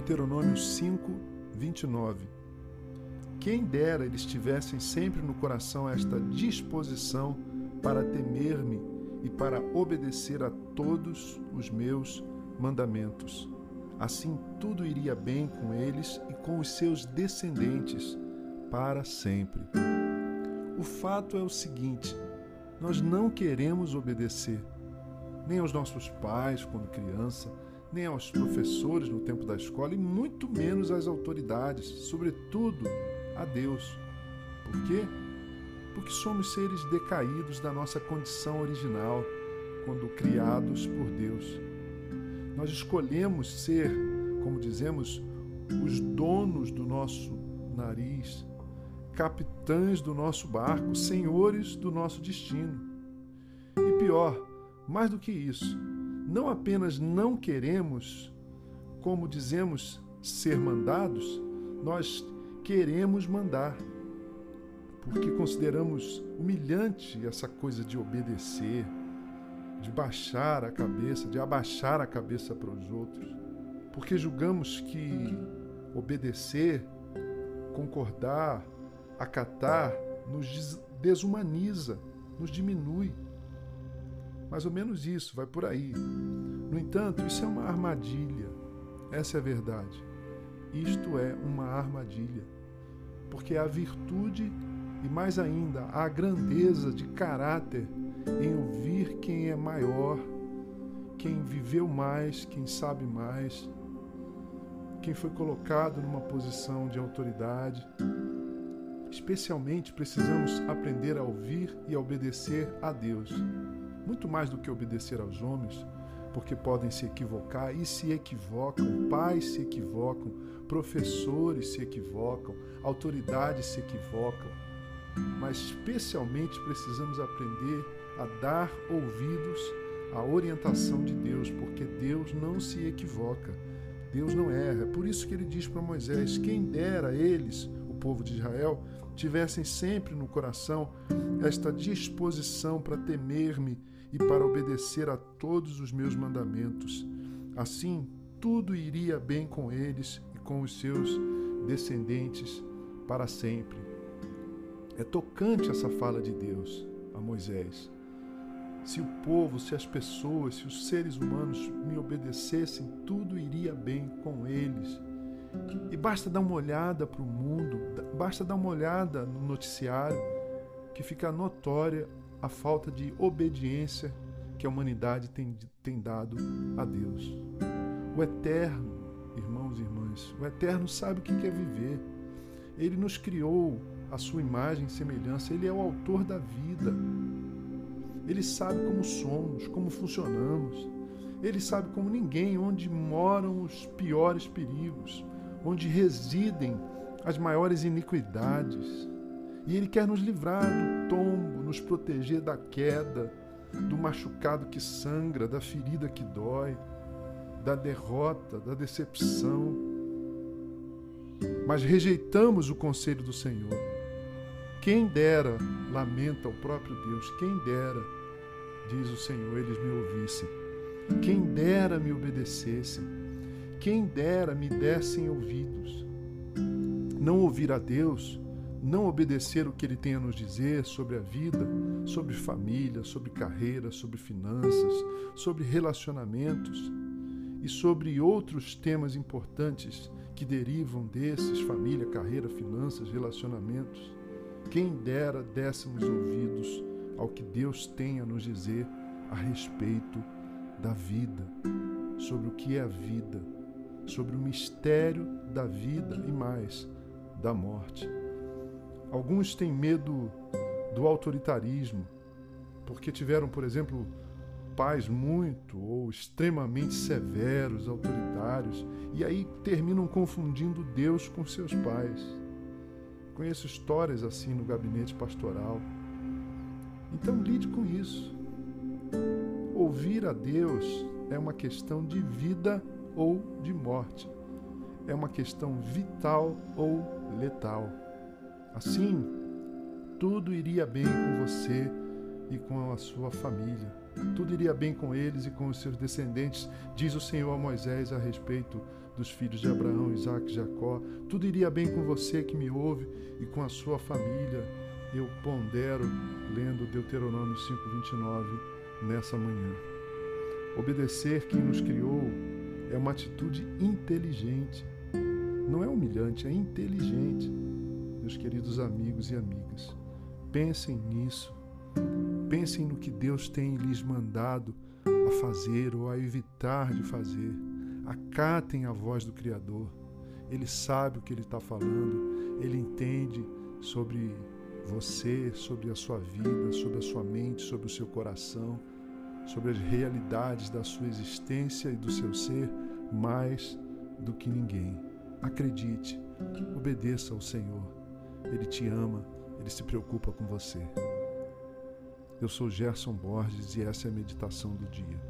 Deuteronômio 5, 29. Quem dera eles tivessem sempre no coração esta disposição para temer-me e para obedecer a todos os meus mandamentos. Assim tudo iria bem com eles e com os seus descendentes para sempre. O fato é o seguinte: nós não queremos obedecer nem aos nossos pais quando criança, nem aos professores no tempo da escola e muito menos às autoridades, sobretudo a Deus. Por quê? Porque somos seres decaídos da nossa condição original quando criados por Deus. Nós escolhemos ser, como dizemos, os donos do nosso nariz, capitães do nosso barco, senhores do nosso destino. E pior, mais do que isso, não apenas não queremos, como dizemos, ser mandados, nós queremos mandar. Porque consideramos humilhante essa coisa de obedecer, de baixar a cabeça, de abaixar a cabeça para os outros. Porque julgamos que obedecer, concordar, acatar, nos desumaniza, nos diminui. Mais ou menos isso, vai por aí. No entanto, isso é uma armadilha. Essa é a verdade. Isto é uma armadilha. Porque a virtude e mais ainda a grandeza de caráter em ouvir quem é maior, quem viveu mais, quem sabe mais, quem foi colocado numa posição de autoridade. Especialmente precisamos aprender a ouvir e a obedecer a Deus, muito mais do que obedecer aos homens, porque podem se equivocar e se equivocam, pais se equivocam, professores se equivocam, autoridades se equivocam. Mas especialmente precisamos aprender a dar ouvidos à orientação de Deus, porque Deus não se equivoca, Deus não erra. É por isso que ele diz para Moisés: quem dera eles, povo de Israel, tivessem sempre no coração esta disposição para temer-me e para obedecer a todos os meus mandamentos. Assim, tudo iria bem com eles e com os seus descendentes para sempre. É tocante essa fala de Deus a Moisés. Se o povo, se as pessoas, se os seres humanos me obedecessem, tudo iria bem com eles. E basta dar uma olhada para o mundo, basta dar uma olhada no noticiário, que fica notória a falta de obediência que a humanidade tem, tem dado a Deus. O Eterno, irmãos e irmãs, o Eterno sabe o que quer viver. Ele nos criou a sua imagem e semelhança, ele é o autor da vida. Ele sabe como somos, como funcionamos. Ele sabe como ninguém onde moram os piores perigos, onde residem as maiores iniquidades. E Ele quer nos livrar do tombo, nos proteger da queda, do machucado que sangra, da ferida que dói, da derrota, da decepção. Mas rejeitamos o conselho do Senhor. Quem dera, lamenta o próprio Deus, quem dera, diz o Senhor, eles me ouvissem. Quem dera me obedecessem. Quem dera me dessem ouvidos. Não ouvir a Deus não obedecer o que ele tem a nos dizer sobre a vida, sobre família, sobre carreira, sobre finanças, sobre relacionamentos e sobre outros temas importantes que derivam desses família, carreira, finanças, relacionamentos. Quem dera dessemos ouvidos ao que Deus tem a nos dizer a respeito da vida, sobre o que é a vida, sobre o mistério da vida e mais da morte. Alguns têm medo do autoritarismo, porque tiveram, por exemplo, pais muito ou extremamente severos, autoritários, e aí terminam confundindo Deus com seus pais. Conheço histórias assim no gabinete pastoral. Então lide com isso. Ouvir a Deus é uma questão de vida ou de morte. É uma questão vital ou letal. Assim, tudo iria bem com você e com a sua família. Tudo iria bem com eles e com os seus descendentes, diz o Senhor a Moisés a respeito dos filhos de Abraão, Isaac e Jacó. Tudo iria bem com você que me ouve e com a sua família. Eu pondero lendo Deuteronômio 5:29 nessa manhã. Obedecer quem nos criou é uma atitude inteligente. Não é humilhante, é inteligente. Meus queridos amigos e amigas, pensem nisso. Pensem no que Deus tem lhes mandado a fazer ou a evitar de fazer. Acatem a voz do Criador. Ele sabe o que ele está falando, ele entende sobre você, sobre a sua vida, sobre a sua mente, sobre o seu coração, sobre as realidades da sua existência e do seu ser mais do que ninguém. Acredite, obedeça ao Senhor. Ele te ama, ele se preocupa com você. Eu sou Gerson Borges e essa é a meditação do dia.